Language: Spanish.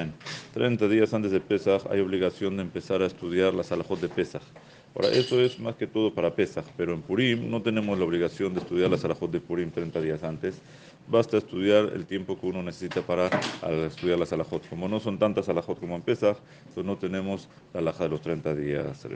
Amén. 30 días antes de Pesach hay obligación de empezar a estudiar las alajot de Pesach. Ahora, eso es más que todo para Pesach, pero en Purim no tenemos la obligación de estudiar las alajot de Purim 30 días antes. Basta estudiar el tiempo que uno necesita para estudiar las alajot. Como no son tantas alajot como en Pesach, entonces no tenemos la alaja de los 30 días.